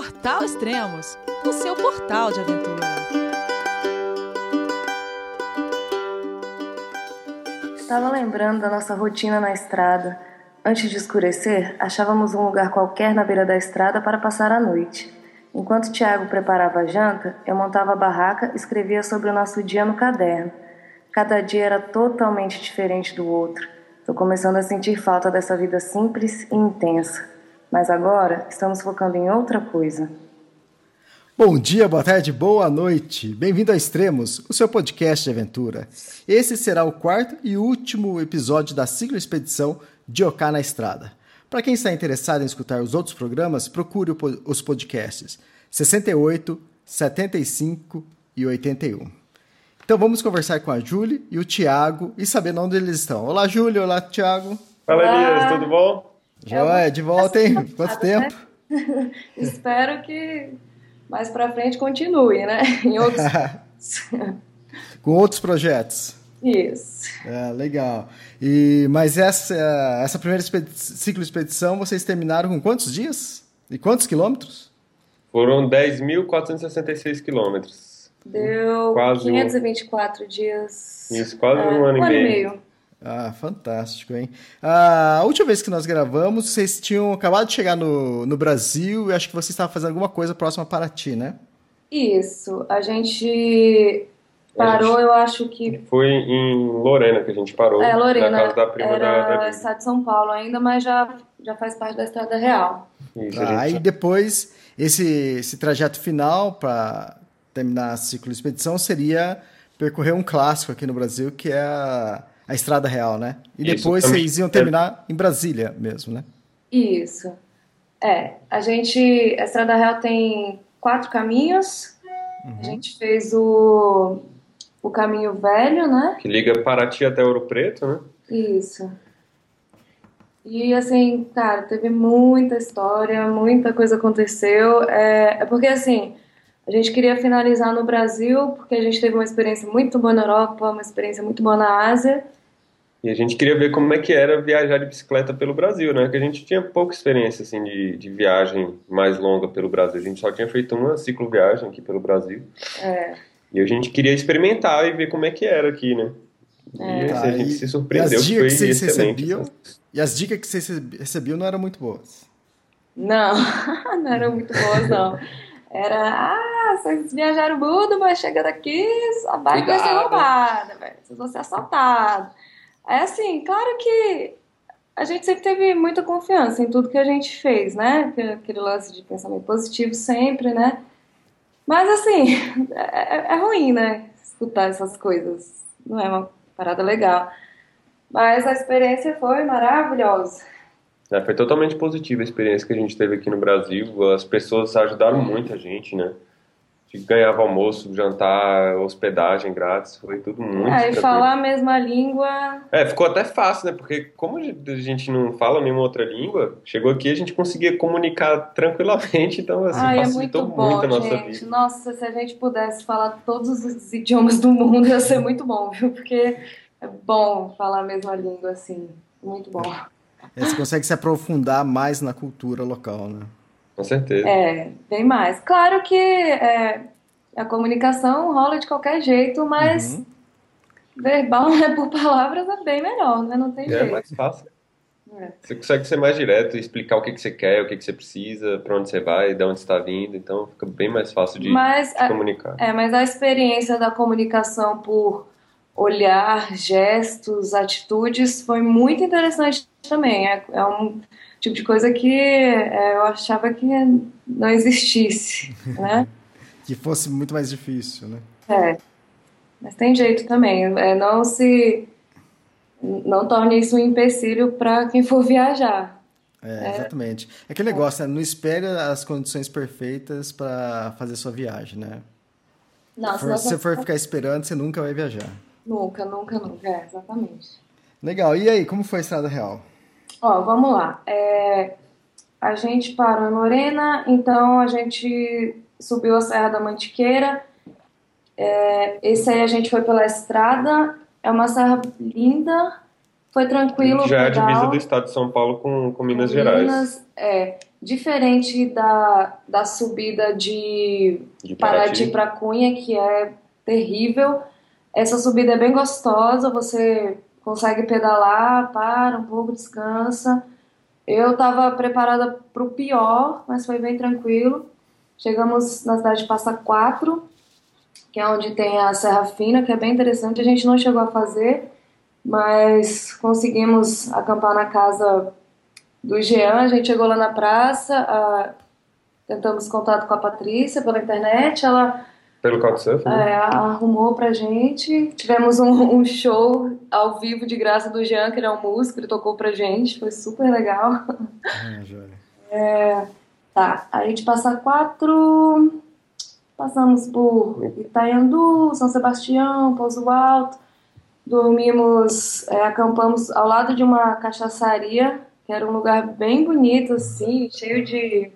Portal Extremos, o seu portal de aventura. Estava lembrando da nossa rotina na estrada. Antes de escurecer, achávamos um lugar qualquer na beira da estrada para passar a noite. Enquanto Tiago preparava a janta, eu montava a barraca e escrevia sobre o nosso dia no caderno. Cada dia era totalmente diferente do outro. Estou começando a sentir falta dessa vida simples e intensa. Mas agora estamos focando em outra coisa. Bom dia, boa tarde, boa noite. Bem-vindo a Extremos, o seu podcast de aventura. Esse será o quarto e último episódio da ciclo expedição de Oká na Estrada. Para quem está interessado em escutar os outros programas, procure os podcasts 68, 75 e 81. Então vamos conversar com a Júlia e o Tiago e saber onde eles estão. Olá, Júlia. Olá, Tiago. Fala, Elias. Tudo bom? Joia, de volta, hein? Quanto tempo? Né? Espero que mais para frente continue, né? Em outros... Com outros projetos. Isso. É, legal. E, mas essa, essa primeira expedi ciclo expedição, vocês terminaram com quantos dias? E quantos quilômetros? Foram 10.466 quilômetros. Deu quase 524 um... dias. Isso, quase é, um ano, um e, meio. e meio. Ah, fantástico, hein? Ah, a última vez que nós gravamos, vocês tinham acabado de chegar no, no Brasil e acho que vocês estavam fazendo alguma coisa próxima para ti, né? Isso. A gente parou, gente... eu acho que. Foi em Lorena que a gente parou. É, Lorena. Na casa da prima era da, da estado de São Paulo ainda, mas já, já faz parte da Estrada Real. Isso, ah, gente... E depois, esse, esse trajeto final para terminar a ciclo expedição seria percorrer um clássico aqui no Brasil, que é a a Estrada Real, né? E Isso, depois também. vocês iam terminar em Brasília mesmo, né? Isso. É, a gente, a Estrada Real tem quatro caminhos. Uhum. A gente fez o, o caminho velho, né? Que liga Paraty até Ouro Preto, né? Isso. E assim, cara, teve muita história, muita coisa aconteceu. É, é porque assim, a gente queria finalizar no Brasil, porque a gente teve uma experiência muito boa na Europa, uma experiência muito boa na Ásia. E a gente queria ver como é que era viajar de bicicleta pelo Brasil, né? Que a gente tinha pouca experiência, assim, de, de viagem mais longa pelo Brasil. A gente só tinha feito uma cicloviagem aqui pelo Brasil. É. E a gente queria experimentar e ver como é que era aqui, né? É. E a gente se surpreendeu, e as dicas foi que vocês Recebiam, e as dicas que vocês recebiam não eram muito boas. Não, não eram muito boas, não. Era, ah, vocês viajaram mundo, mas chega daqui, a bike vai ser roubada, velho. Vocês vão ser assaltados. É assim, claro que a gente sempre teve muita confiança em tudo que a gente fez, né? Aquele lance de pensamento positivo sempre, né? Mas assim, é, é ruim, né? Escutar essas coisas. Não é uma parada legal. Mas a experiência foi maravilhosa. É, foi totalmente positiva a experiência que a gente teve aqui no Brasil. As pessoas ajudaram muito a gente, né? Ganhava almoço, jantar, hospedagem grátis, foi tudo muito. É, e falar a mesma língua. É, ficou até fácil, né? Porque como a gente não fala nenhuma outra língua, chegou aqui a gente conseguia comunicar tranquilamente, então assim, Ai, facilitou é muito, bom, muito a nossa gente. vida. Nossa, se a gente pudesse falar todos os idiomas do mundo, ia ser muito bom, viu? Porque é bom falar a mesma língua, assim. Muito bom. É, você consegue se aprofundar mais na cultura local, né? Com certeza. É, bem mais. Claro que é, a comunicação rola de qualquer jeito, mas uhum. verbal, né, por palavras, é bem melhor, né? Não tem é jeito. É mais fácil. É. Você consegue ser mais direto, explicar o que, que você quer, o que, que você precisa, para onde você vai, de onde você está vindo, então fica bem mais fácil de, mas, de comunicar. É, mas a experiência da comunicação por olhar, gestos, atitudes foi muito interessante também. É, é um tipo de coisa que é, eu achava que não existisse, né? que fosse muito mais difícil, né? É, mas tem jeito também. É, não se não torne isso um empecilho para quem for viajar. É, exatamente. É aquele negócio, né? Não espere as condições perfeitas para fazer sua viagem, né? Não, se você for ficar esperando, você nunca vai viajar. Nunca, nunca, nunca. É, exatamente. Legal. E aí, como foi a Estrada Real? Ó, vamos lá. É, a gente parou em Lorena, então a gente subiu a Serra da Mantiqueira. É, esse aí a gente foi pela estrada. É uma serra linda, foi tranquilo. Já é a divisa do estado de São Paulo com, com Minas, Gerais. Minas, é. diferente da, da subida de, De Paraty para Cunha, que é terrível. Essa subida é bem gostosa, você consegue pedalar, para um pouco, descansa. Eu estava preparada para o pior, mas foi bem tranquilo. Chegamos na cidade de Passa Quatro, que é onde tem a Serra Fina, que é bem interessante. A gente não chegou a fazer, mas conseguimos acampar na casa do Jean. A gente chegou lá na praça, a- tentamos contato com a Patrícia pela internet. Ela Pelo Couchsurfing, né? é, arrumou pra gente. Tivemos um, um show ao vivo de graça do Jean, que ele é um músico, ele tocou pra gente, foi super legal. Ah, joia. Tá, aí de Passa Quatro, passamos por Itaiandu, São Sebastião, Pouso Alto, dormimos, é, acampamos ao lado de uma cachaçaria, que era um lugar bem bonito, assim, cheio de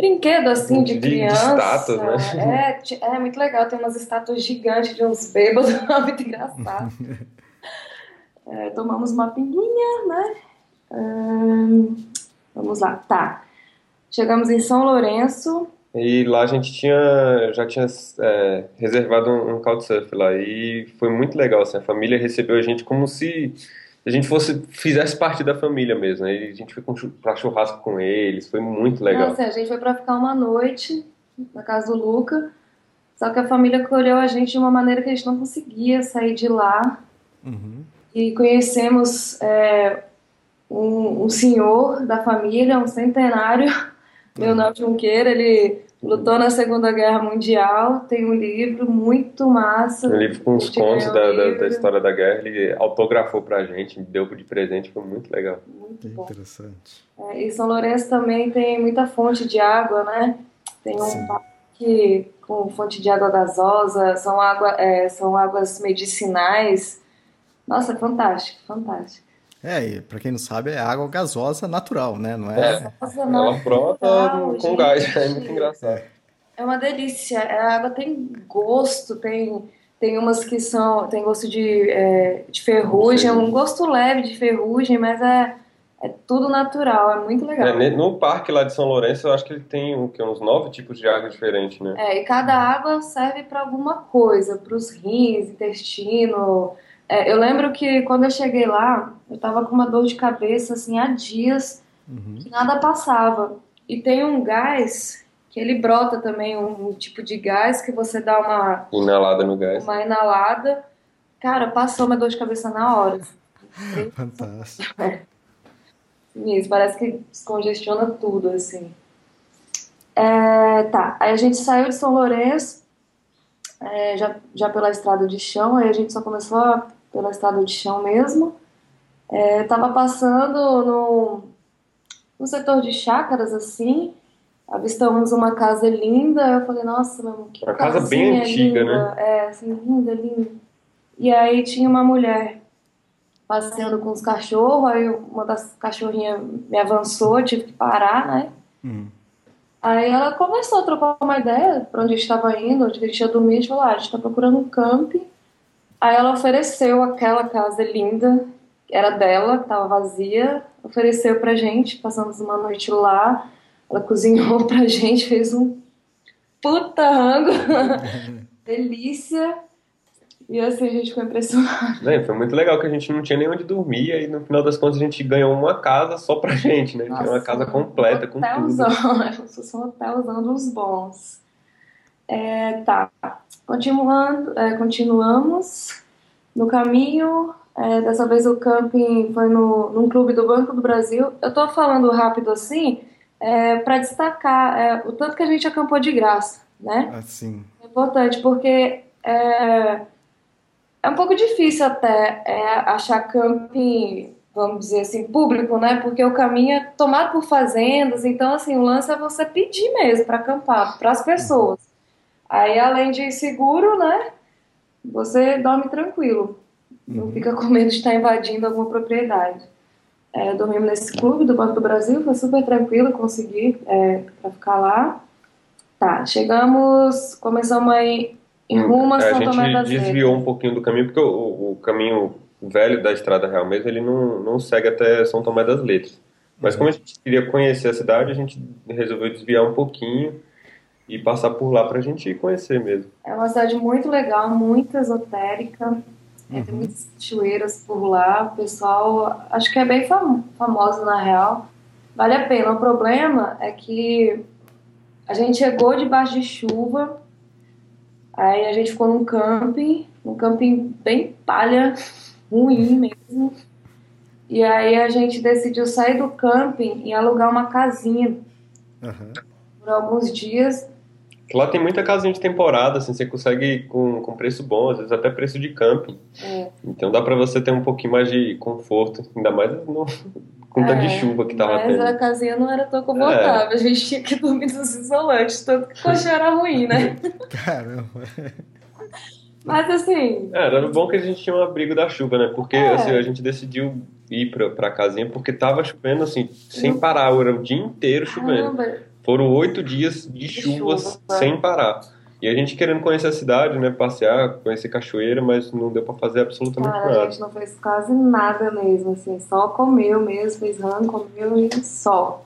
brinquedo, assim, de De- de criança. estátuas, né? É, é muito legal, tem umas estátuas gigantes de uns bêbados, muito engraçado. É, tomamos uma pinguinha, né? Ahn, vamos lá, tá. Chegamos em São Lourenço, E lá a gente tinha, já tinha é, reservado um, um Couchsurfing lá e foi muito legal, assim, a família recebeu a gente como se a gente fosse, fizesse parte da família mesmo, a gente foi pra churrasco com eles, foi muito legal. Nossa, a gente foi pra ficar uma noite na casa do Luca. Só que a família acolheu a gente de uma maneira que a gente não conseguia sair de lá. Uhum. E conhecemos é, um, um senhor da família, um centenário, Leonardo Junqueira. Ele lutou na Segunda Guerra Mundial. Tem um livro muito massa. Um livro com os contos da, da, da história da guerra, ele autografou pra gente, deu de presente, foi muito legal. Muito bom. interessante. É, e São Lourenço também tem muita fonte de água, né? Tem um Sim. parque com fonte de água gasosa, são, água, é, são águas medicinais. Nossa, fantástico, fantástico. É, e pra quem não sabe, é água gasosa natural, né? Não é? Nossa, Ela não, brota Não, com gente. gás, é muito engraçado. é uma delícia. A água tem gosto, tem, tem umas que são, tem gosto de, é, de ferrugem, um gosto leve de ferrugem, mas é, é tudo natural, é muito legal. É, no parque lá de São Lourenço, eu acho que ele tem o quê? uns nove tipos de água diferentes, né? É, e cada água serve para alguma coisa, para os rins, intestino. É, eu lembro que quando eu cheguei lá, eu tava com uma dor de cabeça assim há dias Uhum. que nada passava. E tem um gás que ele brota também, um, um tipo de gás que você dá uma, Inalada no gás. uma inalada. Cara, passou minha dor de cabeça na hora. Fantástico. Isso, parece que descongestiona tudo, assim. É, tá, aí a gente saiu de São Lourenço, é, já, já pela estrada de chão, aí a gente só começou a- pela estrada de chão mesmo. É, tava passando no, no setor de chácaras, assim, avistamos uma casa linda, eu falei, nossa, meu, que Uma casa bem antiga, linda. É, assim, linda, linda. E aí tinha uma mulher passeando com os cachorros, aí uma das cachorrinhas me avançou, tive que parar, né? Uhum. Aí ela começou a trocar uma ideia pra onde a gente estava indo, onde a gente ia dormir, a gente falou, ah, a gente tá procurando um camping. Aí ela ofereceu aquela casa linda, que era dela, que tava vazia, ofereceu pra gente, passamos uma noite lá, ela cozinhou pra gente, fez um puta rango, delícia, e assim a gente ficou impressionado. Né, Foi muito legal que a gente não tinha nem onde dormir, e no final das contas a gente ganhou uma casa só pra gente, né? Tinha uma casa completa com tudo. hotelzão, fosse um hotelzão dos bons. É, tá. Continuando, é, continuamos no caminho. é, dessa vez o camping foi no, num clube do Banco do Brasil. Eu tô falando rápido assim é, para destacar é, o tanto que a gente acampou de graça, né? Assim. É importante, porque é, é um pouco difícil até é, achar camping, vamos dizer assim, público, né? Porque o caminho é tomado por fazendas, então, assim, o lance é você pedir mesmo para acampar, para as pessoas. Aí, além de seguro, né? Você dorme tranquilo. Não fica com medo de estar invadindo alguma propriedade. É, dormimos nesse clube do Banco do Brasil, foi super tranquilo, consegui é, para ficar lá. Tá, chegamos, começamos aí em rumo a São Tomé gente das desviou um pouquinho do caminho, porque o, o caminho velho da Estrada Real mesmo, ele não, não segue até São Tomé das Letras. Mas como a gente queria conhecer a cidade, a gente resolveu desviar um pouquinho e passar por lá pra gente conhecer mesmo. É uma cidade muito legal, muito esotérica. É, tem muitas cachoeiras por lá. O pessoal, acho que é bem fam famoso na real. Vale a pena. O problema é que a gente chegou debaixo de chuva, aí a gente ficou num camping, um camping bem palha, ruim mesmo. E aí a gente decidiu sair do camping e alugar uma casinha Aham. por alguns dias. Lá tem muita casinha de temporada, assim, você consegue com, com preço bom, às vezes até preço de camping. É. Então dá pra você ter um pouquinho mais de conforto, ainda mais no, com tanto de É, chuva que tava Mas tendo. a casinha não era tão confortável, a gente tinha que dormir nos isolantes, tanto que o colchão era ruim, né? Caramba. Mas assim, É, era bom que a gente tinha um abrigo da chuva, né? Porque É. assim, a gente decidiu ir pra, pra casinha porque tava chovendo assim, sem parar, era o dia inteiro chovendo. caramba, Foram oito dias de, De chuvas chuva. sem parar. E a gente querendo conhecer a cidade, né? Passear, conhecer cachoeira, mas não deu pra fazer absolutamente cara, a nada. gente não fez quase nada mesmo, assim, só comeu mesmo, fez rã, comeu e só.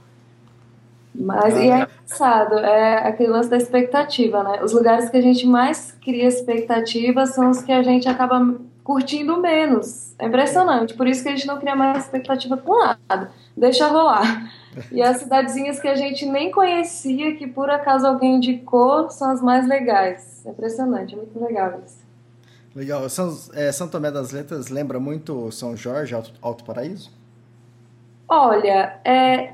Mas, e é engraçado, é aquele lance da expectativa, né? Os lugares que a gente mais cria expectativa são os que a gente acaba curtindo menos. É impressionante, por isso que a gente não cria mais expectativa com nada. Deixa rolar. E as cidadezinhas que a gente nem conhecia, que por acaso alguém indicou, são as mais legais. É impressionante, é muito legal isso. Legal. São, é, São Tomé das Letras lembra muito São Jorge, Alto, Alto Paraíso? Olha, é,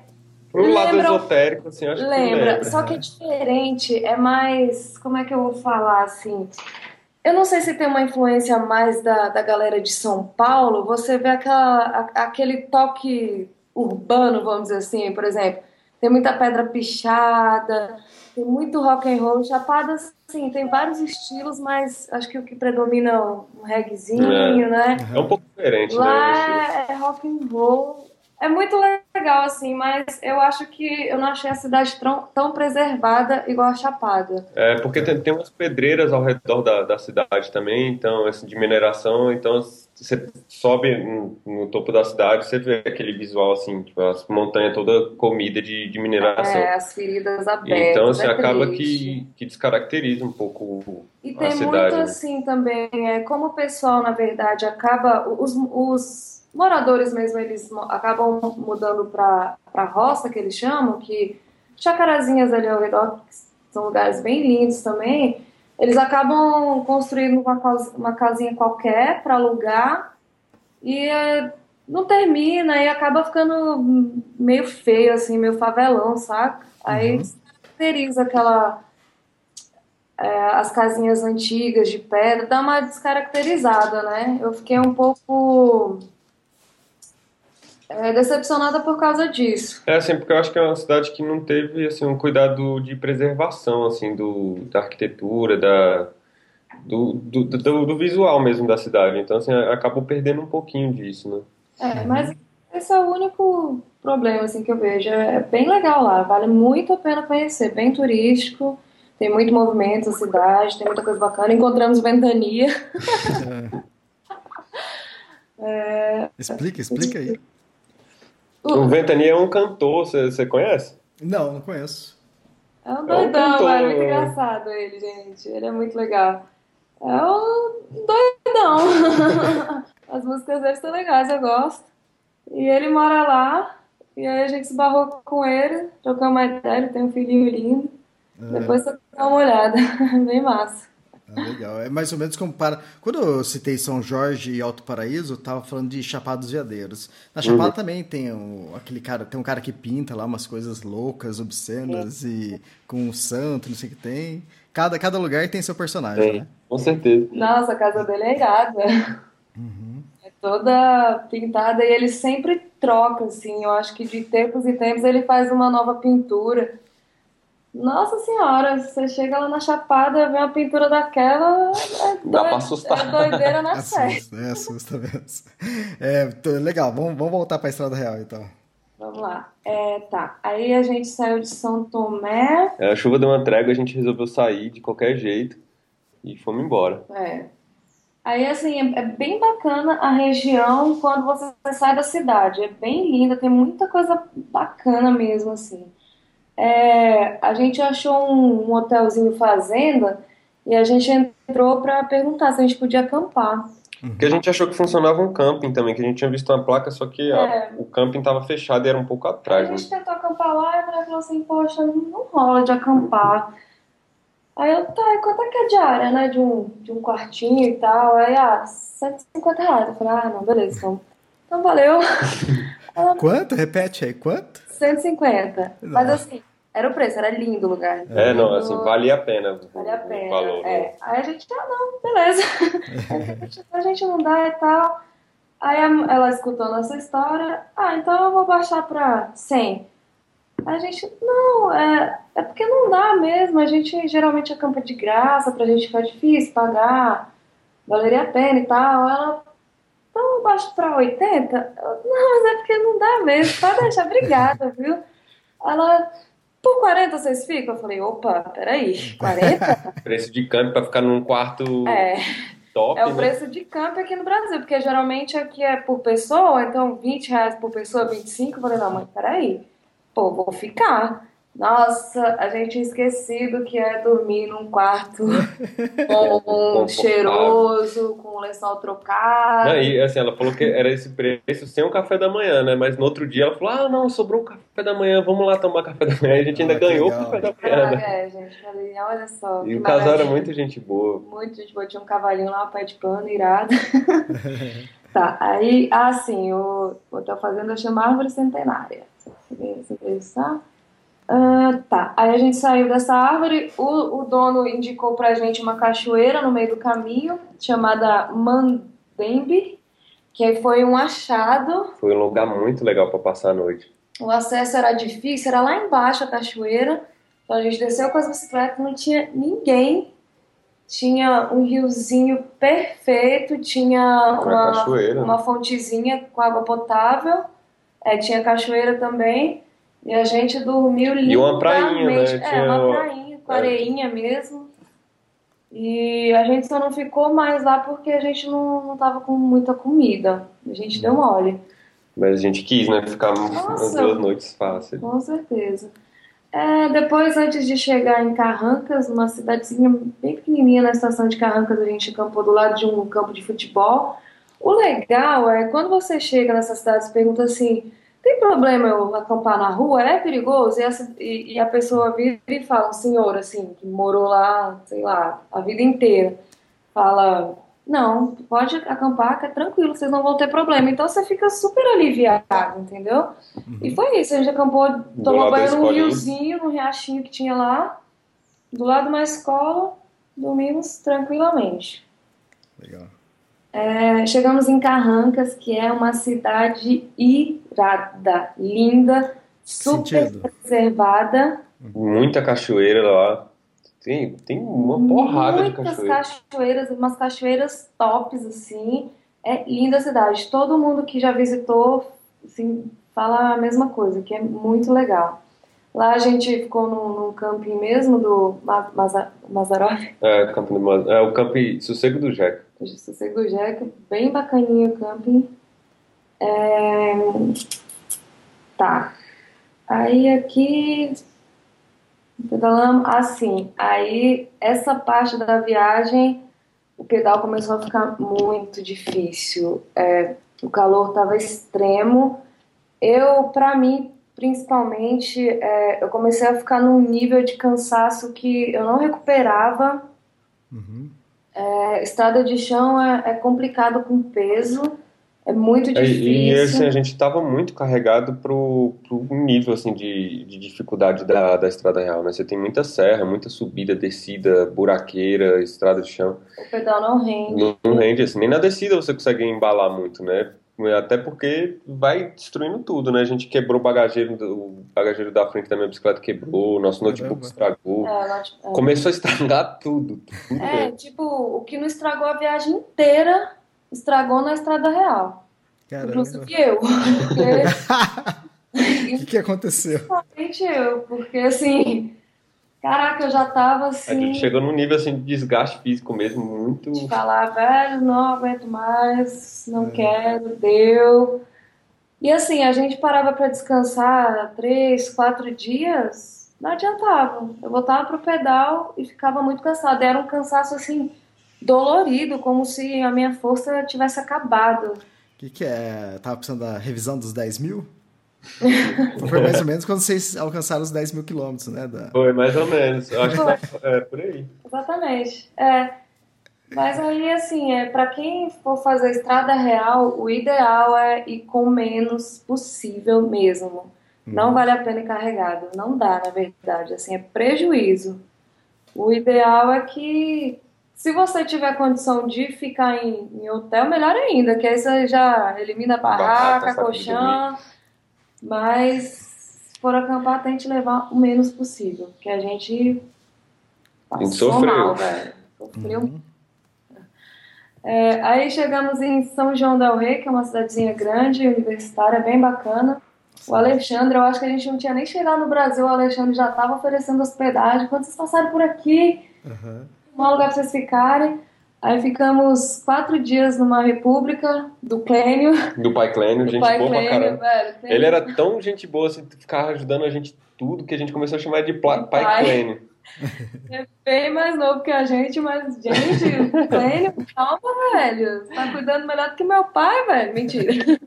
Pro lado Lembra- esotérico, assim, acho que lembra, lembra. só que é diferente, é mais, como é que eu vou falar assim? Eu não sei se tem uma influência mais da, da galera de São Paulo, você vê aquela, a- aquele toque urbano, vamos dizer assim, por exemplo, tem muita pedra pichada, tem muito rock and roll, Chapada, sim, tem vários estilos, mas acho que o que predomina é um reguezinho, né? É um pouco diferente, né? Lá é rock and roll. É muito legal, assim, mas eu acho que eu não achei a cidade tão, tão preservada igual a Chapada. É, porque tem, tem umas pedreiras ao redor da, da cidade também, então, assim, de mineração, então você sobe no, topo da cidade, você vê aquele visual, assim, tipo, as montanhas toda comida de, de mineração. É, as feridas abertas. Então, assim, é acaba triste. que, que descaracteriza um pouco E a tem cidade. muito né? assim também, é, como o pessoal, na verdade, acaba. Os, os moradores mesmo, eles acabam mudando para a roça, que eles chamam, que chacarazinhas ali ao redor, que são lugares bem lindos também, eles acabam construindo uma, cas- uma casinha qualquer para alugar e é, não termina e acaba ficando meio feio, assim, meio favelão, saca? Aí descaracteriza aquela é, as casinhas antigas de pedra, dá uma descaracterizada, né? Eu fiquei um pouco é, decepcionada por causa disso. É, assim, porque eu acho que é uma cidade que não teve, assim, um cuidado de preservação, assim, do, da arquitetura, da, do, do, do, do visual mesmo da cidade. Então, assim, acabou perdendo um pouquinho disso, né? É, mas esse é o único problema assim, que eu vejo. É bem legal lá, vale muito a pena conhecer, bem turístico, tem muito movimento na cidade, tem muita coisa bacana. Encontramos ventania. Explica, explica aí. O Ventania é um cantor, você conhece? Não, não conheço. É um É um doidão, cantor. é muito engraçado ele, gente. Ele é muito legal. É um doidão. As músicas dele são legais, eu gosto. E ele mora lá, e aí a gente se barrou com ele, trocamos uma ideia, ele tem um filhinho lindo. Depois você dá uma olhada, bem massa. Ah, legal. É mais ou menos como para. Quando eu citei São Jorge e Alto Paraíso, eu tava falando de Chapada dos Veadeiros. Na Chapada também tem um, aquele cara, tem um cara que pinta lá umas coisas loucas, obscenas e com um santo, não sei o que tem. Cada, cada lugar tem seu personagem, né? com certeza. Nossa, a casa dele é irada. É toda pintada e ele sempre troca, assim. Eu acho que de tempos em tempos ele faz uma nova pintura. Nossa senhora, você chega lá na Chapada, vê uma pintura daquela, é, Dá pra doid- assustar. é doideira na série. Assusta, é, assusta mesmo. É, legal, vamos, vamos voltar para a Estrada Real então. Vamos lá. É, tá. Aí a gente saiu de São Tomé. É, a chuva deu uma trégua, a gente resolveu sair de qualquer jeito e fomos embora. É. Aí, assim, é, é bem bacana a região quando você sai da cidade. É bem linda, tem muita coisa bacana mesmo, assim. É, a gente achou um, um hotelzinho fazenda e a gente entrou para perguntar se a gente podia acampar. Porque a gente achou que funcionava um camping também, que a gente tinha visto uma placa, só que a- É. o camping estava fechado e era um pouco atrás, a né? gente tentou acampar lá e a mulher falou assim, poxa, não, não rola de acampar. Aí eu, tá, e quanto é que é a diária, né? De um, de um quartinho e tal. Aí, ah, 150 reais. Eu falei, ah, não, beleza, então. Então valeu. Quanto? Repete aí, quanto? 150. Mas Nossa. assim, era o preço, era lindo o lugar. É, não, assim, valia a pena. o- Vale a o pena. valor, né? é. Aí a gente, ah, não, beleza. A gente- não dá e tal. Aí a- ela escutou a nossa história, ah, então eu vou baixar pra 100. Aí a gente, não, é, é porque não dá mesmo. A gente geralmente acampa de graça, pra gente ficar difícil pagar, valeria a pena e tal. Ela, então eu baixo pra 80? Eu, não, mas é porque não dá mesmo. Pode deixar, obrigada, viu? Ela, por 40 vocês ficam? Eu falei, opa, peraí, 40? Preço de camping pra ficar num quarto É, top, é o né? preço de campo aqui no Brasil, porque geralmente aqui é por pessoa, então 20 reais por pessoa, 25. Eu falei, não, mas peraí, pô, vou ficar. Nossa, a gente tinha esquecido que é dormir num quarto com Confortável. cheiroso, com o lençol trocado. Não, e assim, ela falou que era esse preço sem o café da manhã, né? Mas no outro dia ela falou: ah, não, sobrou o café da manhã, vamos lá tomar café da manhã. E a gente ainda Ah, que ganhou o legal. café da manhã, Ah, né? é, gente, falei, olha só. E que o casal era muito gente boa. Muito gente boa, tinha um cavalinho lá, pé de pano, irado. tá, aí, ah, sim, o o Hotel Fazenda chama Árvore Centenária. Se interessar. Ah, tá, aí a gente saiu dessa árvore, o, o dono indicou pra gente uma cachoeira no meio do caminho, chamada Mandembe, que aí foi um achado. Foi um lugar muito legal pra passar a noite. O acesso era difícil, era lá embaixo a cachoeira. Então a gente desceu com as bicicletas, não tinha ninguém. Tinha um riozinho perfeito, tinha Uma uma, cachoeira. uma fontezinha com água potável. É, tinha cachoeira também. E a gente dormiu E uma prainha, né? lindamente. É, uma prainha, com é. areinha mesmo. E a gente só não ficou mais lá porque a gente não, não tava com muita comida. A gente deu mole. Mas a gente quis, né? Ficar umas duas noites fáceis. Com certeza. É, depois, antes de chegar em Carrancas, uma cidadezinha bem pequenininha na estação de Carrancas, a gente acampou do lado de um campo de futebol. O legal é quando você chega nessa cidade, você pergunta assim: tem problema eu acampar na rua? É perigoso? E, essa- e- e a pessoa vira e fala, um senhor assim, que morou lá, sei lá, a vida inteira, fala: não, pode acampar, que é tranquilo, vocês não vão ter problema. Então você fica super aliviado, entendeu? E foi isso, a gente acampou, tomou banho num riozinho, num riachinho que tinha lá, do lado de uma escola, dormimos tranquilamente. Legal. É, chegamos em Carrancas, que é uma cidade irada, linda, super Sentido. preservada. Muita cachoeira lá. Tem, tem uma porrada de muitas cachoeira. cachoeiras, umas cachoeiras tops, assim. É linda a cidade. Todo mundo que já visitou, assim, fala a mesma coisa, que é muito legal. Lá a gente ficou num, num camping mesmo do Ma- Maza- Mazarop, É, do é o Campo Sossego do Jeca. Sossego do Jeca, bem bacaninho o camping. É, Tá. Aí aqui pedalamos assim. Aí essa parte da viagem o pedal começou a ficar muito difícil. É, o calor estava extremo. Eu, para mim, principalmente, é, eu comecei a ficar num nível de cansaço que eu não recuperava. Uhum. É, estrada de chão é, é complicado com peso, é muito E, difícil. e, assim, a gente tava muito carregado pro, pro nível assim, de, de dificuldade da, da estrada real, né? Você tem muita serra, muita subida, descida, buraqueira, estrada de chão. O pedal não rende. Não, não rende assim. Nem na descida você consegue embalar muito, né? Até porque vai destruindo tudo, né? A gente quebrou o bagageiro, o bagageiro da frente da minha bicicleta quebrou, o nosso notebook Caramba. estragou. É, é. Começou a estragar tudo. tudo É, mesmo. tipo, o que não estragou a viagem inteira, estragou na estrada real. Caramba. Inclusive eu. Porque, O que, que aconteceu? principalmente eu, porque assim, caraca, que eu já tava A assim. gente chegou num nível assim de desgaste físico mesmo, muito. de falar, velho, não aguento mais, não quero, deu. E assim, a gente parava para descansar três, quatro dias, não adiantava. Eu voltava pro pedal e ficava muito cansada. Era um cansaço assim, dolorido, como se a minha força tivesse acabado. O que, que é? Tava precisando da revisão dos 10 mil? Foi mais ou menos quando vocês alcançaram os 10 mil quilômetros, né? Da... Foi mais ou menos. Eu acho que é por aí. Exatamente. É. Mas aí, assim, é, para quem for fazer estrada real, o ideal é ir com o menos possível mesmo. Não vale a pena ir carregado. Não dá, na verdade. Assim, é prejuízo. O ideal é que, se você tiver condição de ficar em, em hotel, melhor ainda, que aí você já elimina a Barraca, sabe colchão. Mas, se for acampar, tente levar o menos possível, que a gente A gente passou sofreu. mal, velho. Sofreu Uhum. é, aí chegamos em São João del Rei, que é uma cidadezinha grande, universitária, bem bacana. O Alexandre, eu acho que a gente não tinha nem chegado no Brasil, o Alexandre já estava oferecendo hospedagem. Quando vocês passaram por aqui, Aham. um lugar para vocês ficarem. Aí ficamos quatro dias numa república do Clênio, Do Pai Clênio, do gente pai boa pra Clênio, caramba. velho. Tem- Ele era tão gente boa, assim, ficava ajudando a gente tudo, que a gente começou a chamar de Pai Pai. Clênio. É bem mais novo que a gente, mas, gente, Clênio, calma, velho. Você tá cuidando melhor do que meu pai, velho. Mentira.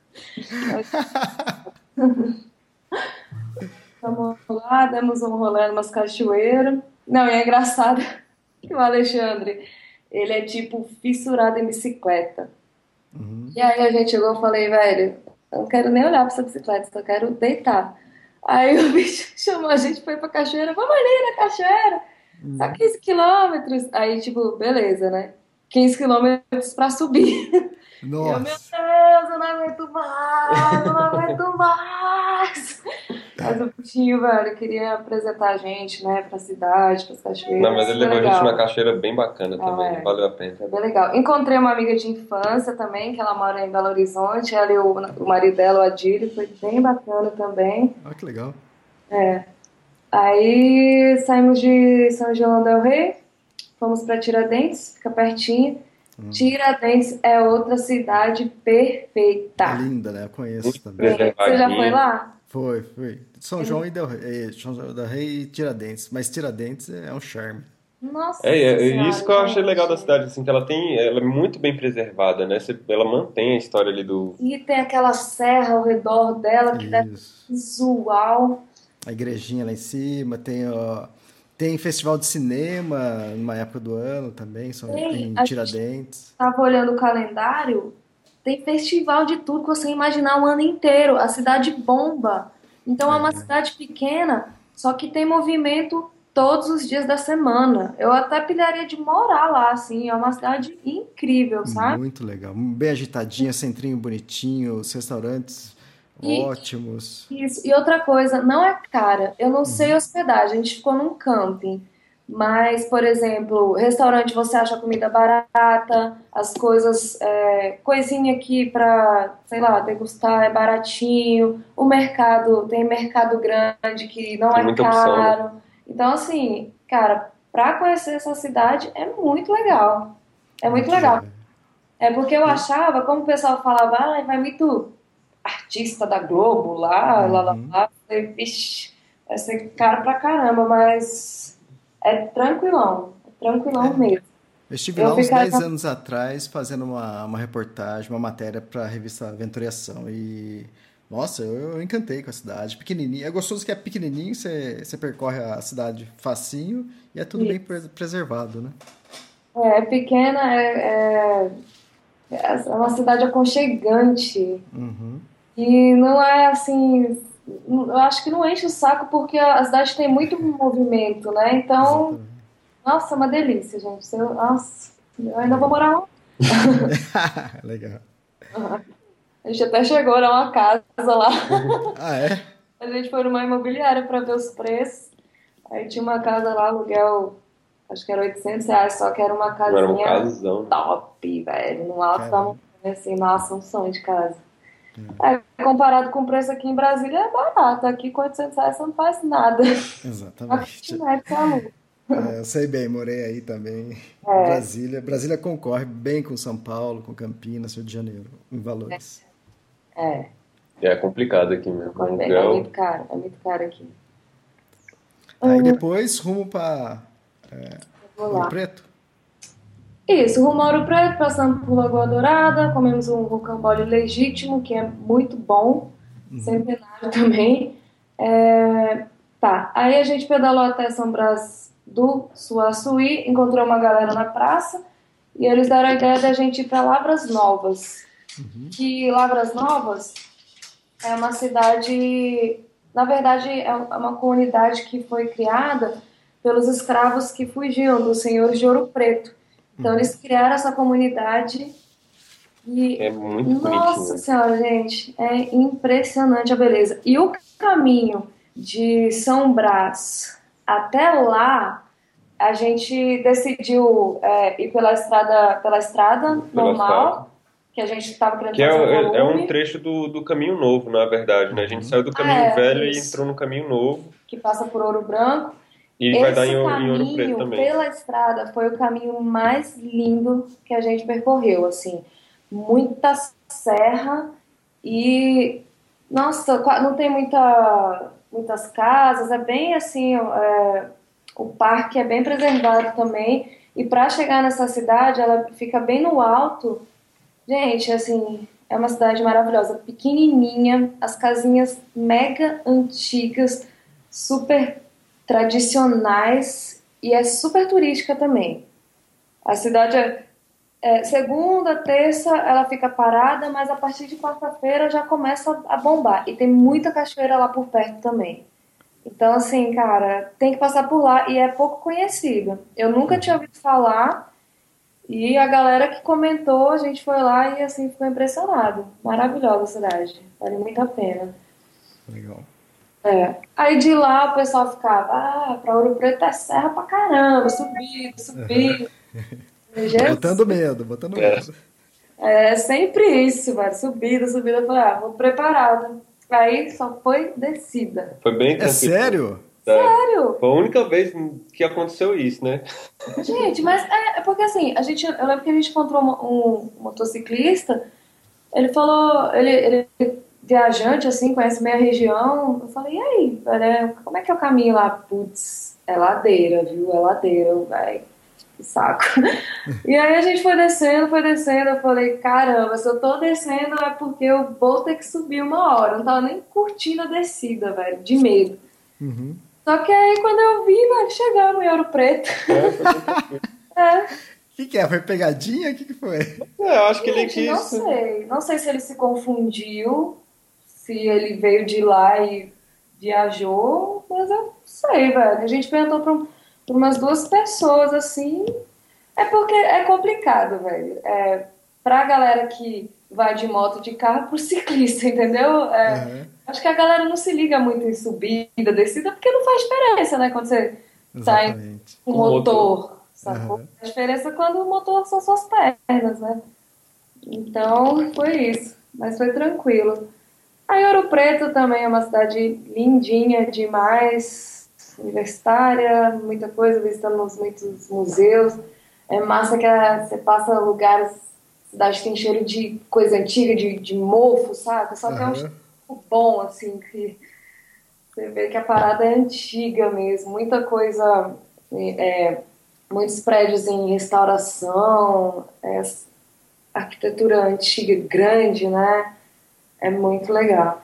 Fomos lá, demos um rolê numas cachoeiras. Não, e é engraçado que o Alexandre, ele é tipo fissurado em bicicleta. Uhum. E aí a gente chegou e falei, velho, eu não quero nem olhar pra essa bicicleta, só quero deitar. Aí o bicho chamou a gente, foi pra cachoeira, vamos ali na cachoeira, só 15 quilômetros. Aí, tipo, beleza, né? 15 quilômetros pra subir. Eu, meu Nossa. Deus, eu não aguento mais, eu não aguento mais. Mas o bichinho, velho, queria apresentar a gente, né, pra cidade, pras cachoeiras. Não, mas ele Foi levou a gente numa cachoeira bem bacana Ah, também, é. valeu a pena. Foi bem legal. Encontrei uma amiga de infância também, que ela mora em Belo Horizonte. Ela e o, o marido dela, o Adílio, foi bem bacana também. Olha que legal. É. Aí saímos de São João del Rei, fomos para Tiradentes, fica pertinho. Tiradentes é outra cidade É perfeita. linda, né? Eu conheço também. Você já foi lá? Foi, foi. São João e Del Rey, eh, São João del Rey e Tiradentes. Mas Tiradentes é um charme. Nossa É, é, Senhora, isso que eu achei legal da cidade, assim, que ela tem, ela é muito bem preservada, né? Você- Ela mantém a história ali do. E tem aquela serra ao redor dela que dá Isso. visual. A igrejinha lá em cima, tem, ó, tem festival de cinema numa época do ano também, são Tem, em a Tiradentes. Tava olhando o calendário, tem festival de tudo que você imaginar o ano inteiro. A cidade bomba. Então é uma É. cidade pequena, só que tem movimento todos os dias da semana. Eu até pilharia de morar lá, assim. É uma cidade incrível, sabe? Muito legal. Bem agitadinha, centrinho bonitinho, os restaurantes E- ótimos. Isso. E outra coisa, não é cara. Eu não sei hospedagem, a gente ficou num camping. Mas, por exemplo, restaurante você acha comida barata, as coisas, é, coisinha aqui pra, sei lá, degustar é baratinho. O mercado, tem mercado grande que não Tem é muita opção, né? caro. Então, assim, cara, pra conhecer essa cidade é muito legal. É muito legal. É porque eu achava, como o pessoal falava, ah, vai muito artista da Globo lá, lá, lá, Uhum. lá. Eu falei, Vixe, vai ser caro pra caramba, mas é tranquilão. É tranquilão mesmo. Eu estive Eu lá uns ficava- 10 anos atrás fazendo uma, uma reportagem, uma matéria para a revista Aventuriação. E, nossa, eu, eu encantei com a cidade. Pequenininha. É gostoso que é pequenininho, você, você percorre a cidade facinho e é tudo bem pres- preservado, né? É, é pequena, é, é, é uma cidade aconchegante. Uhum. E não é assim. Eu acho que não enche o saco porque a cidade tem muito movimento, né? Então, Exatamente. nossa, é uma delícia, gente. Eu, nossa, eu ainda vou morar lá. Legal. A gente até chegou a uma casa lá. Ah, é? A gente foi numa imobiliária para ver os preços. Aí tinha uma casa lá, aluguel, acho que era 800 reais, só que era uma Não era um casinha casão. top, velho. No alto da Caramba. montanha, assim, nossa, um sonho de casa. Aí, comparado com o preço aqui em Brasília, é barato. Aqui com 800 reais você não faz nada. Exatamente. aluga. É, eu sei bem, morei aí também. É. Brasília. Brasília concorre bem com São Paulo, com Campinas, Rio de Janeiro, em valores. É. É complicado aqui mesmo. É, é muito caro, é muito caro aqui. Aí uhum. depois rumo para é, Ouro Preto? Isso, rumo a Ouro Preto, passamos por Lagoa Dourada, comemos um rocambole legítimo, que é muito bom, uhum. centenário também. É, tá, aí a gente pedalou até São Brás do Suaçuí, encontrou uma galera na praça e eles deram a ideia da gente ir para Lavras Novas. Uhum. Que Lavras Novas é uma cidade, na verdade, é uma comunidade que foi criada pelos escravos que fugiam dos senhores de Ouro Preto. Então uhum. eles criaram essa comunidade e é muito nossa bonitinho. senhora, gente, é impressionante a beleza. E o caminho de São Brás até lá, a gente decidiu é, ir pela estrada, pela estrada pela normal. Estrada. Que a gente estava querendo que é fazer é, é, um trecho do, do caminho novo, na verdade, né? A gente saiu do caminho ah, é, velho isso. e entrou no caminho novo. Que passa por Ouro Branco. E Esse vai dar em, em Ouro Preto também. pela estrada foi o caminho mais lindo que a gente percorreu, assim. Muita serra e... Nossa, não tem muita, muitas casas, é bem assim... É, o parque é bem preservado também. E para chegar nessa cidade, ela fica bem no alto. Gente, assim, é uma cidade maravilhosa, pequenininha, as casinhas mega antigas, super tradicionais e é super turística também. A cidade é, é, segunda, terça ela fica parada, mas a partir de quarta-feira já começa a bombar e tem muita cachoeira lá por perto também. Então assim, cara, tem que passar por lá e é pouco conhecida. Eu nunca tinha ouvido falar e a galera que comentou, a gente foi lá e assim ficou impressionado. Maravilhosa a cidade, vale muito a pena. Legal. É. Aí de lá o pessoal ficava, ah, pra Ouro Preto é serra pra caramba, subindo, subindo. botando medo, botando medo. É sempre isso, velho. Subida, subida. Eu falei, ah, vou preparada. Aí só foi descida. Foi bem É sério? É. Sério? Foi a única vez que aconteceu isso, né? Gente, mas é, é porque assim, a gente, eu lembro que a gente encontrou um, um motociclista, ele falou, ele, ele viajante, assim, conhece meia região. Eu falei, e aí, velho, como é que é o caminho lá? Putz, é ladeira, viu? É ladeira, velho. Que saco. e aí a gente foi descendo, foi descendo. Eu falei, caramba, se eu tô descendo é porque eu vou ter que subir uma hora. Eu não tava nem curtindo a descida, velho, de medo. Uhum. Só que aí quando eu vi, vai chegar no Ouro Preto. É, é. O que, que, é? Foi pegadinha? O que, que foi? É, eu acho que ele quis. Não sei. Não sei se ele se confundiu se ele veio de lá e viajou, mas eu não sei, velho. A gente perguntou para umas duas pessoas, assim. É porque é complicado, velho. É, pra galera que vai de moto, de carro, pro ciclista, entendeu? É, uhum. Acho que a galera não se liga muito em subida, descida, porque não faz diferença, né? Quando você sai com o motor, sacou? Uhum. Faz diferença quando o motor são suas pernas, né? Então, foi isso. Mas foi tranquilo. A Ouro Preto também é uma cidade lindinha demais, universitária, muita coisa, visitamos muitos museus. É massa que você passa lugares, cidade tem cheiro de coisa antiga, de, de mofo, sabe? Só que uhum. é um cheiro bom, assim, que você vê que a parada é antiga mesmo, muita coisa, é, muitos prédios em restauração, é, arquitetura antiga grande, né? É muito legal.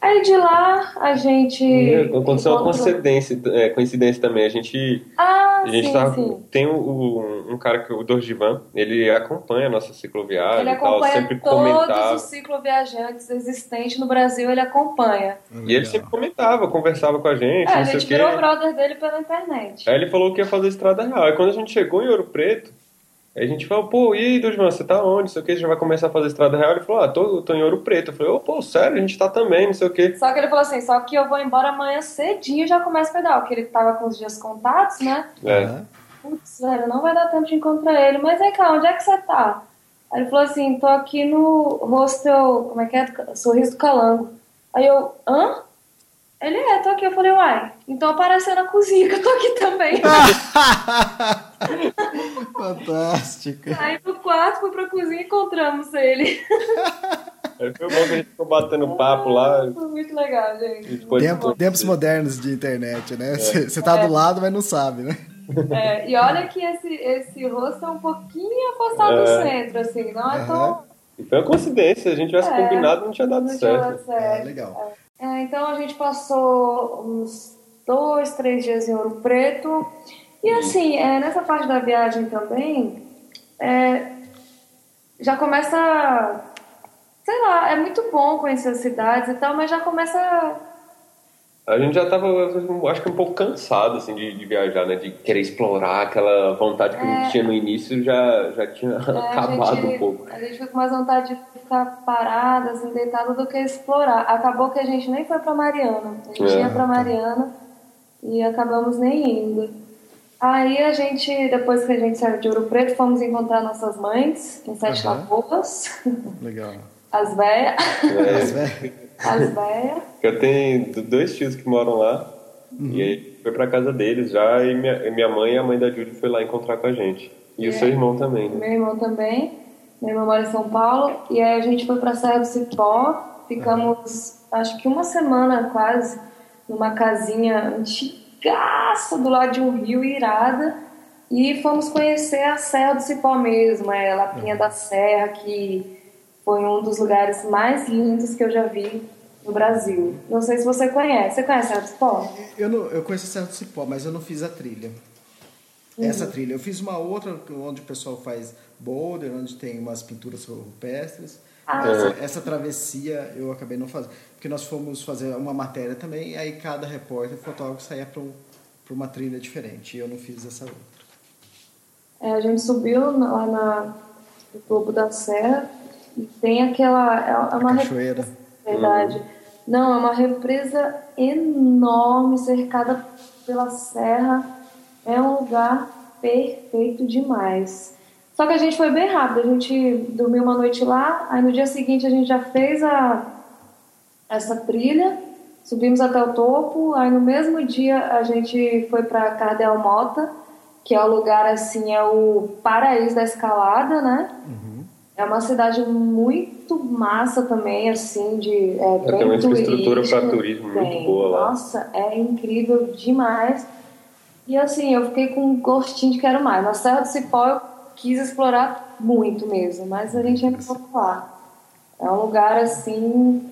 Aí de lá a gente. Aconteceu uma coincidência, é, coincidência também. A gente. Ah, a gente sim, tava, sim. Tem um, um cara que o Dorgivan, ele acompanha a nossa cicloviagem ele e tal, acompanha sempre todos comentava. os cicloviajantes existentes no Brasil, ele acompanha. E ele sempre comentava, conversava com a gente. É, não a sei gente o virou brother dele pela internet. Aí ele falou que ia fazer estrada real. Aí quando a gente chegou em Ouro Preto, aí a gente falou, pô, e aí, Dusman, você tá onde? Não sei o que, você já vai começar a fazer estrada real? Ele falou, ah, tô, tô em Ouro Preto. Eu falei, ô, pô, sério, a gente tá também, não sei o que. Só que ele falou assim, só que eu vou embora amanhã cedinho e já começo a pedal, porque ele tava com os dias contados, né? É. Putz, velho, não vai dar tempo de encontrar ele. Mas vem cá, onde é que você tá? Aí ele falou assim, tô aqui no hostel, como é que é? Sorriso do Calango. Aí eu, hã? Ele é, tô aqui. Eu falei, uai, então apareceu na cozinha que eu tô aqui também. Fantástico. Aí no quarto, fui pra cozinha e encontramos ele. Aí foi bom que a gente ficou batendo papo lá. Foi muito legal, gente. Tempo- tempos modernos de internet, né? Você tá do lado, mas não sabe, né? É, e olha que esse, esse rosto é um pouquinho afastado do É. centro, assim, não é tão. E foi uma coincidência, se a gente tivesse É. combinado, não tinha dado Não tinha certo. dado É, certo. legal. É, então a gente passou uns dois, três dias em Ouro Preto. E assim, é, nessa parte da viagem também, é, já começa. Sei lá, é muito bom conhecer as cidades e tal, mas já começa. A gente já tava, acho que um pouco cansado, assim, de, de viajar, né? De querer explorar aquela vontade que a gente tinha no início, já, já tinha é, acabado gente, um pouco. A gente fica com mais vontade de ficar parada, assim, deitada, do que explorar. Acabou que a gente nem foi pra Mariana. A gente É. ia pra Mariana e acabamos nem indo. Aí a gente, depois que a gente saiu de Ouro Preto, fomos encontrar nossas mães em Sete Aham. Lagoas, Legal. as Mas, É, velho, as véias. eu tenho dois tios que moram lá, e aí foi pra casa deles já, e minha, minha mãe e a mãe da Júlia foi lá encontrar com a gente. E o É. seu irmão também, né? Meu irmão também. Meu irmão mora em São Paulo. E aí a gente foi pra Serra do Cipó. Ficamos, acho que uma semana quase, numa casinha antigaça do lado de um rio irada. E fomos conhecer a Serra do Cipó mesmo, é Lapinha da Serra, que foi um dos lugares mais lindos que eu já vi no Brasil. Não sei se você conhece. Você conhece a Serra do Cipó? eu, não, eu conheço a Serra do Cipó, mas eu não fiz a trilha. Essa trilha. Eu fiz uma outra onde o pessoal faz boulder, onde tem umas pinturas rupestres. Ah. Essa, essa travessia eu acabei não fazendo. Porque nós fomos fazer uma matéria também, aí cada repórter, fotógrafo, saía para uma trilha diferente. E eu não fiz essa outra. É, a gente subiu lá na, no topo da serra e tem aquela. É uma Cachoeira. represa, verdade. Não, é uma represa enorme, cercada pela serra. É um lugar perfeito demais. Só que a gente foi bem rápido, a gente dormiu uma noite lá, aí no dia seguinte a gente já fez a, essa trilha, subimos até o topo, aí no mesmo dia a gente foi para Cardel Mota, que é o lugar assim, é o paraíso da escalada, né? É uma cidade muito massa também, assim, de é, tem bem uma infraestrutura pra turismo muito Tem. boa lá. Nossa, é incrível demais. E assim, eu fiquei com um gostinho de quero mais. Na Serra do Cipó eu quis explorar muito mesmo, mas a gente ainda foi lá. É um lugar assim.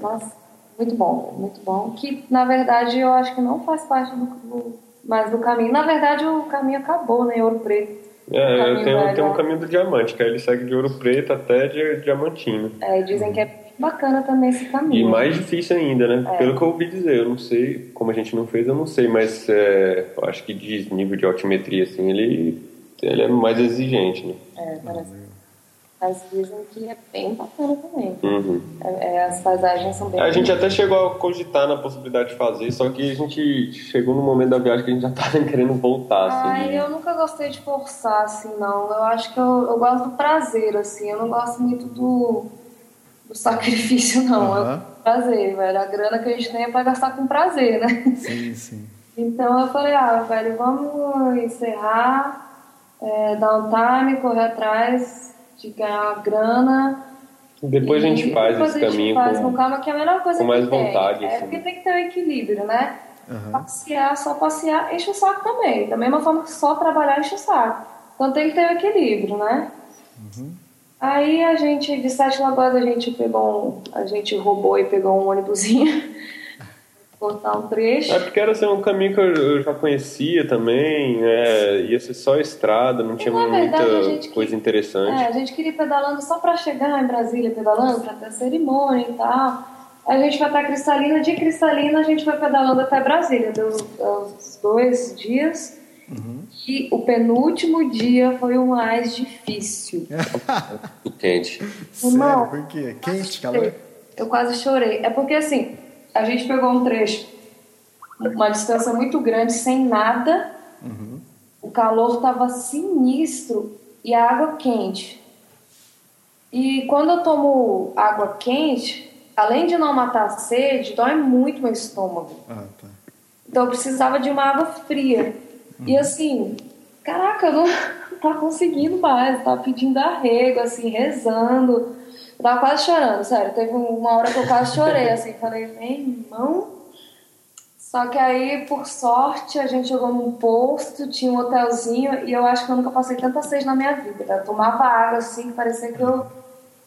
Nossa, muito bom, muito bom. Que na verdade eu acho que não faz parte do, do- mais do caminho. Na verdade o caminho acabou, né? Em Ouro Preto. É, eu caminho tenho, tem um caminho do diamante, que aí ele segue de ouro preto até de diamantino. É, dizem que é bacana também esse E caminho. mais difícil ainda, né? É. Pelo que eu ouvi dizer, eu não sei, como a gente não fez, eu não sei, mas é, eu acho que de nível de altimetria, assim, ele, ele é mais exigente, né? É, parece. Mas dizem que é bem bacana também. Uhum. É, é, as paisagens são bem A gente até chegou a cogitar na possibilidade de fazer, só que a gente chegou no momento da viagem que a gente já tava querendo voltar, assim. Ai, de- eu nunca gostei de forçar, assim, não. Eu acho que eu, eu gosto do prazer, assim. Eu não gosto muito do, do sacrifício, não. Aham. Eu prazer, velho. A grana que a gente tem é pra gastar com prazer, né? Sim, sim. Então eu falei, ah, velho, vamos encerrar, é, dar um time, correr atrás de ganhar uma grana. Depois a E gente faz depois esse a gente caminho faz com... com calma, que é a melhor coisa com que mais tem. vontade, É assim. porque tem que ter o equilíbrio, né? Aham. Passear, só passear, enche o saco também. Da mesma forma que só trabalhar, enche o saco. Então tem que ter o equilíbrio, né? Aí a gente, de Sete Lagoas, a gente pegou um, a gente roubou e pegou um ônibusinho. Cortar um trecho. É porque era assim, um caminho que eu, eu já conhecia também, é, ia ser só estrada, não tinha verdade, muita coisa que- interessante. É, a gente queria ir pedalando só pra chegar em Brasília, pedalando, pra ter cerimônia e tal. A gente vai pra Cristalina, de Cristalina a gente vai pedalando até Brasília. Deu os dois dias. E o penúltimo dia foi o mais difícil. E quente. Irmão, Sério, por quê? Quente, calor? Eu quase chorei. É porque assim, a gente pegou um trecho, uma distância muito grande, sem nada. O calor tava sinistro e a água quente. E quando eu tomo água quente, além de não matar a sede, dói muito meu estômago. Ah, tá. Então eu precisava de uma água fria. E assim, caraca, eu não tava conseguindo mais, tava pedindo arrego, assim, rezando. Eu tava quase chorando, sério. Teve uma hora que eu quase chorei, assim, falei, meu irmão. Só que aí, por sorte, a gente chegou num posto, tinha um hotelzinho, e eu acho que eu nunca passei tanta sede na minha vida. Eu tomava água assim, que parecia que eu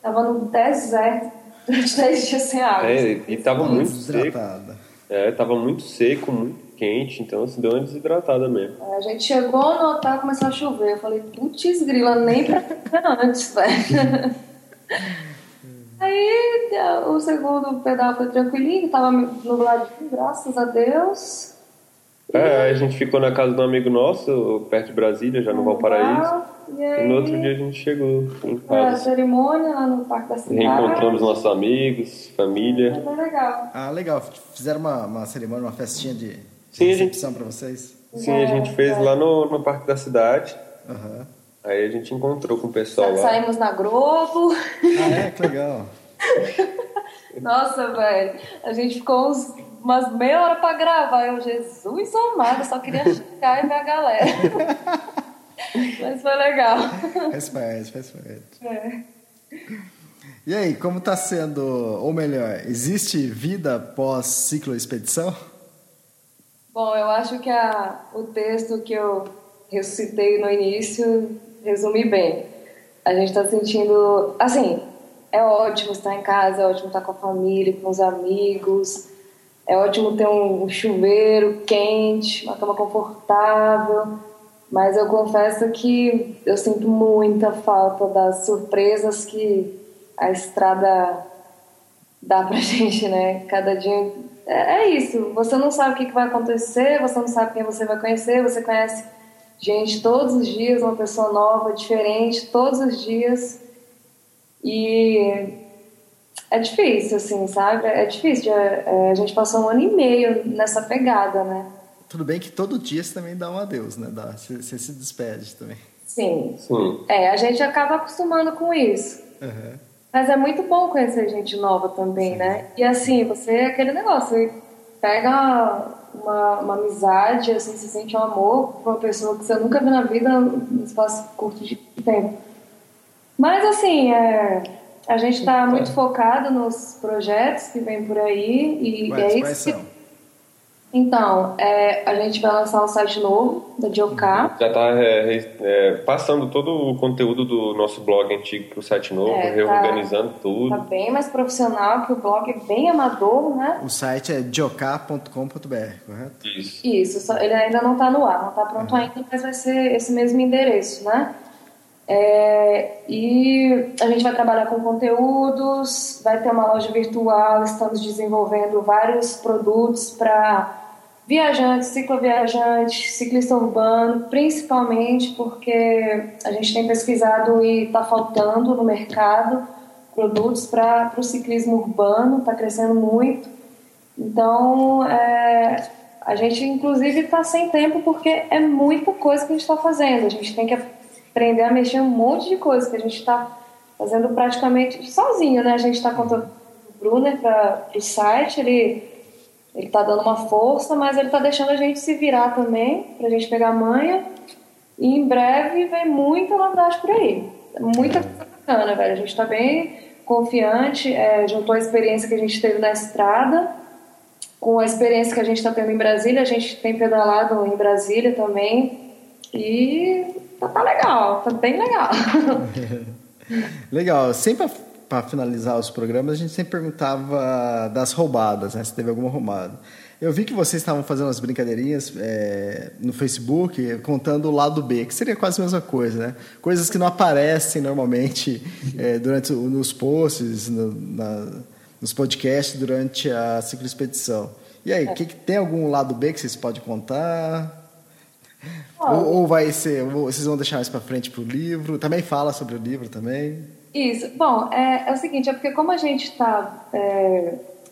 tava no deserto durante 10 dias sem água. É, e tava muito seco. Desidratada. É, tava muito seco, muito quente, então assim, deu uma desidratada mesmo. A gente chegou no hotel e começou a chover. Eu falei, putz, grila, nem pra antes, velho. Aí o segundo pedal foi tranquilinho, tava nubladinho, graças a Deus. É, a gente ficou na casa de um amigo nosso, perto de Brasília, já no Valparaíso. E, aí, E no outro dia a gente chegou em foi a casa. cerimônia lá no Parque da Cidade. Reencontramos nossos amigos, Foi família. bem legal. Ah, legal. Fizeram uma, uma cerimônia, uma festinha de, de Sim, a gente- recepção pra vocês? Sim, a gente fez lá no, no Parque da Cidade. Aham. Aí a gente encontrou com o pessoal lá. Saímos na Globo. Ah, é? Que legal. Nossa, velho. A gente ficou uns, umas meia hora pra gravar. Eu, Jesus amado, só queria chegar e ver a galera. Mas foi legal. Faz parte, faz parte. É. E aí, como tá sendo, ou melhor, existe vida pós ciclo expedição? Bom, eu acho que a, o texto que eu ressuscitei no início resume bem. A gente está sentindo. Assim, é ótimo estar em casa, é ótimo estar com a família, com os amigos, é ótimo ter um, chuveiro quente, uma cama confortável. Mas eu confesso que eu sinto muita falta das surpresas que a estrada dá pra gente, né? Cada dia é, é isso. Você não sabe o que vai acontecer, você não sabe quem você vai conhecer, você conhece gente todos os dias, uma pessoa nova, diferente, todos os dias. E é difícil, assim, sabe? É difícil. É, é, a gente passou um ano e meio nessa pegada, né? Tudo bem que todo dia você também dá um adeus, né? Dá, você, você se despede também. Sim. Sim. É, a gente acaba acostumando com isso. Aham. Mas é muito bom conhecer gente nova também, né? E assim, você é aquele negócio, você pega uma, uma amizade, assim, você sente um amor por uma pessoa que você nunca viu na vida num espaço curto de tempo. Mas assim, é, a gente está muito focado nos projetos que vem por aí e é isso. Então, é, a gente vai lançar um site novo da Dioká. Já está passando todo o conteúdo do nosso blog antigo para o site novo, É, tá. reorganizando tudo. Tá bem mais profissional, que o blog é bem amador, né? O site é jok.com.br, correto? Isso. Isso, só- ele ainda não está no ar, não está pronto ainda, mas vai ser esse mesmo endereço, né? É, e a gente vai trabalhar com conteúdos, vai ter uma loja virtual, estamos desenvolvendo vários produtos para viajantes, cicloviajantes, ciclista urbano, principalmente porque a gente tem pesquisado e está faltando no mercado produtos para o ciclismo urbano, está crescendo muito. Então, é, a gente inclusive está sem tempo porque é muita coisa que a gente está fazendo. A gente tem que aprender a mexer um monte de coisa que a gente está fazendo praticamente sozinho, né? A gente está contando o Brunner para o site, ele ele está dando uma força, mas ele está deixando a gente se virar também, para a gente pegar manha. E em breve vem muita novidade por aí. Muita coisa bacana, velho. A gente está bem confiante, é, juntou a experiência que a gente teve na estrada com a experiência que a gente está tendo em Brasília. A gente tem pedalado em Brasília também. E tá, tá legal, tá bem legal. Legal. Sempre para finalizar os programas, a gente sempre perguntava das roubadas, né? Se teve alguma roubada. Eu vi que vocês estavam fazendo umas brincadeirinhas é, no Facebook, contando o lado B, que seria quase a mesma coisa, né? Coisas que não aparecem normalmente é, durante nos posts, no- na- nos podcasts durante a cicloexpedição. E aí, que, que- tem algum lado B que vocês podem contar? Ou, ou vai ser, ou vocês vão deixar mais para frente para o livro? Também fala sobre o livro também? Isso. Bom, é, é o seguinte, é porque como a gente está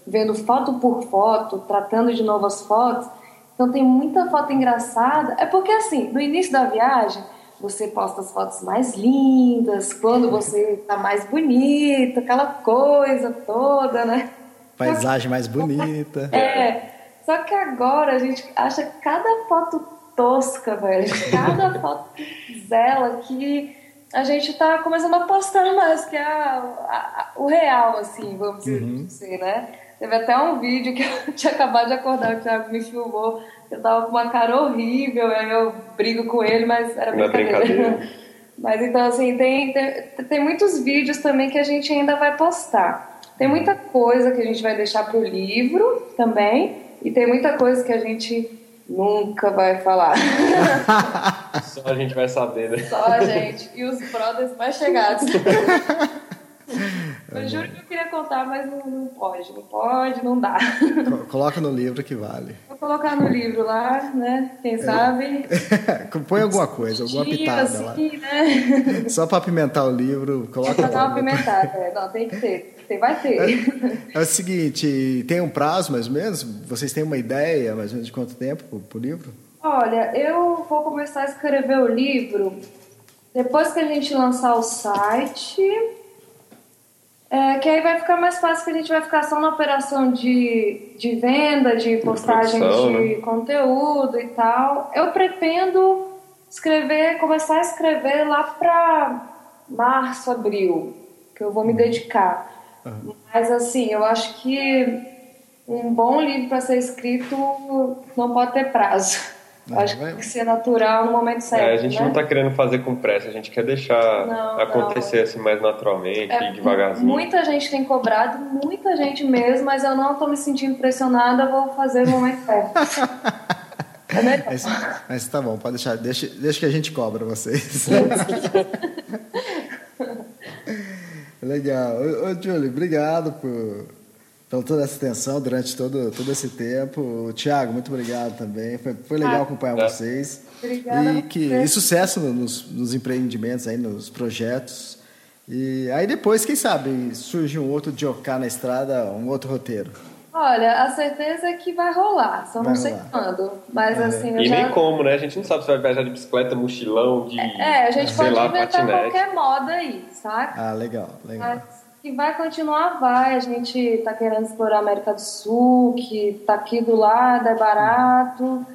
vendo foto por foto, tratando de novas fotos, então tem muita foto engraçada. É porque assim, no início da viagem, você posta as fotos mais lindas, quando você está mais bonita, aquela coisa toda, né? Paisagem mais bonita. É. Só que agora a gente acha cada foto tosca, velho. Cada foto zela que a gente tá começando a postar mais, que é a, a, o real, assim, vamos uhum. dizer, né? Teve até um vídeo que eu tinha acabado de acordar, o Thiago me filmou. Eu tava com uma cara horrível, aí eu brigo com ele, mas era brincadeira. brincadeira. Mas então, assim, tem, tem, tem muitos vídeos também que a gente ainda vai postar. Tem muita coisa que a gente vai deixar pro livro também, e tem muita coisa que a gente nunca vai falar. Só a gente vai saber, né? Só a gente. E os brothers mais chegados. Eu juro que eu queria contar, mas não, não pode, não pode, não dá. Coloca no livro que vale. Vou colocar no livro lá, né? Quem sabe. Põe alguma coisa, alguma pitada assim, lá. Né? Só para apimentar o livro, coloca. Só uma pimentada, é. Não, tem que ter. Tem, vai ter. É, é, o seguinte, tem um prazo mais ou menos? Vocês têm uma ideia mais ou menos de quanto tempo para o livro? Olha, eu vou começar a escrever o livro depois que a gente lançar o site é, que aí vai ficar mais fácil que a gente vai ficar só na operação de, de venda, de postagem de, de né? conteúdo e tal. Eu pretendo escrever, começar a escrever lá para março, abril, que eu vou me dedicar. Uhum. Mas assim, eu acho que um bom livro para ser escrito não pode ter prazo. Não, Acho que tem que ser natural no momento certo. É, a gente né? não está querendo fazer com pressa, a gente quer deixar não, acontecer não. assim mais naturalmente é, devagarzinho. Muita gente tem cobrado, muita gente mesmo, mas eu não estou me sentindo pressionada, vou fazer no momento certo. é mas, mas tá bom, pode deixar, deixa, deixa que a gente cobra vocês. Legal. Ô, ô Julie, obrigado por então, toda essa atenção durante todo, todo esse tempo. Tiago, muito obrigado também. Foi, foi legal ah, acompanhar é. vocês. Obrigada. E, que, e sucesso nos, nos empreendimentos, aí, nos projetos. E aí depois, quem sabe, surge um outro Dioká na estrada, um outro roteiro. Olha, a certeza é que vai rolar, só vai não sei quando. Mas é. assim. e já... nem como, né? A gente não sabe se vai viajar de bicicleta, mochilão, de. É, a gente pode lá, inventar patinete. qualquer moda aí, saca? Ah, legal, legal. Mas que vai continuar, vai. A gente está querendo explorar a América do Sul, que está aqui do lado, é barato.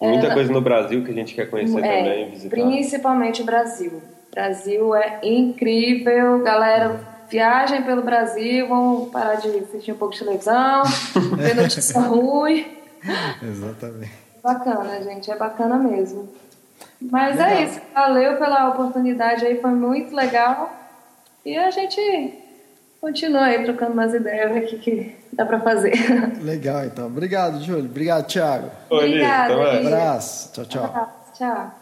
Muita é, coisa no Brasil que a gente quer conhecer é, também, visitar. Principalmente o Brasil. O Brasil é incrível, galera. Viajem pelo Brasil, vão parar de assistir um pouco de televisão, ver notícia ruim. Exatamente. Bacana, gente, é bacana mesmo. Mas é legal. é isso, valeu pela oportunidade aí, foi muito legal. E a gente continua aí trocando umas ideias, ver o que, que dá para fazer. Legal, então. Obrigado, Júlio. Obrigado, Thiago. Obrigada. Um abraço. Tchau, tchau. Tchau.